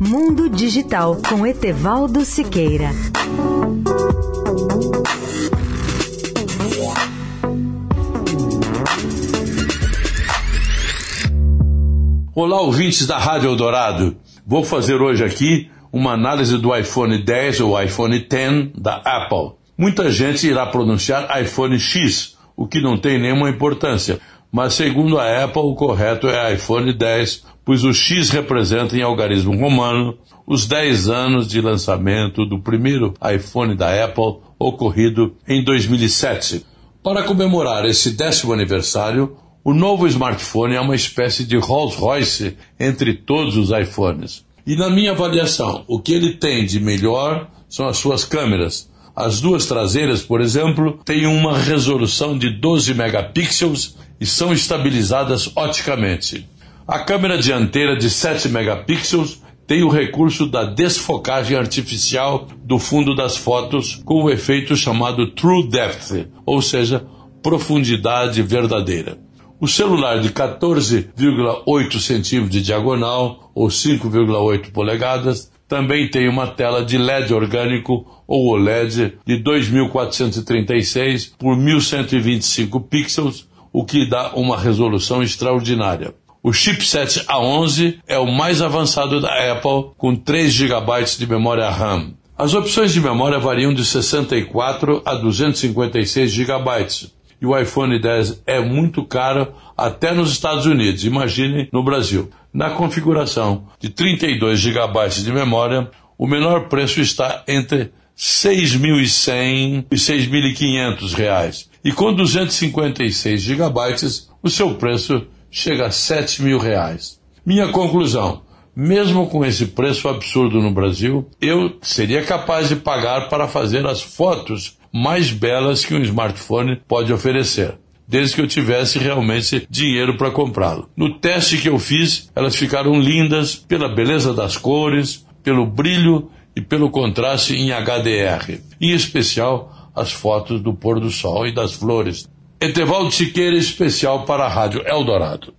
Mundo Digital com Etevaldo Siqueira. Olá, ouvintes da Rádio Eldorado. Vou fazer hoje aqui uma análise do iPhone 10 ou iPhone 10 da Apple. Muita gente irá pronunciar iPhone X, o que não tem nenhuma importância, mas segundo a Apple o correto é iPhone 10, pois o X representa em algarismo romano os 10 anos de lançamento do primeiro iPhone da Apple ocorrido em 2007. Para comemorar esse décimo aniversário, o novo smartphone é uma espécie de Rolls-Royce entre todos os iPhones. E na minha avaliação, o que ele tem de melhor são as suas câmeras. As duas traseiras, por exemplo, têm uma resolução de 12 megapixels e são estabilizadas oticamente. A câmera dianteira de 7 megapixels tem o recurso da desfocagem artificial do fundo das fotos com o efeito chamado True Depth, ou seja, profundidade verdadeira. O celular de 14,8 centímetros de diagonal ou 5,8 polegadas também tem uma tela de LED orgânico ou OLED de 2436 por 1125 pixels, o que dá uma resolução extraordinária. O chipset A11 é o mais avançado da Apple, com 3 GB de memória RAM. As opções de memória variam de 64 a 256 GB. E o iPhone 10 é muito caro até nos Estados Unidos, imagine no Brasil. Na configuração de 32 GB de memória, o menor preço está entre 6.100 e 6.500 reais. E com 256 GB, o seu preço chega a 7 mil reais. Minha conclusão, mesmo com esse preço absurdo no Brasil, eu seria capaz de pagar para fazer as fotos mais belas que um smartphone pode oferecer desde que eu tivesse realmente dinheiro para comprá-lo. No teste que eu fiz, elas ficaram lindas pela beleza das cores, pelo brilho e pelo contraste em HDR, em especial as fotos do pôr do sol e das flores. Etevaldo Siqueira, especial para a Rádio Eldorado.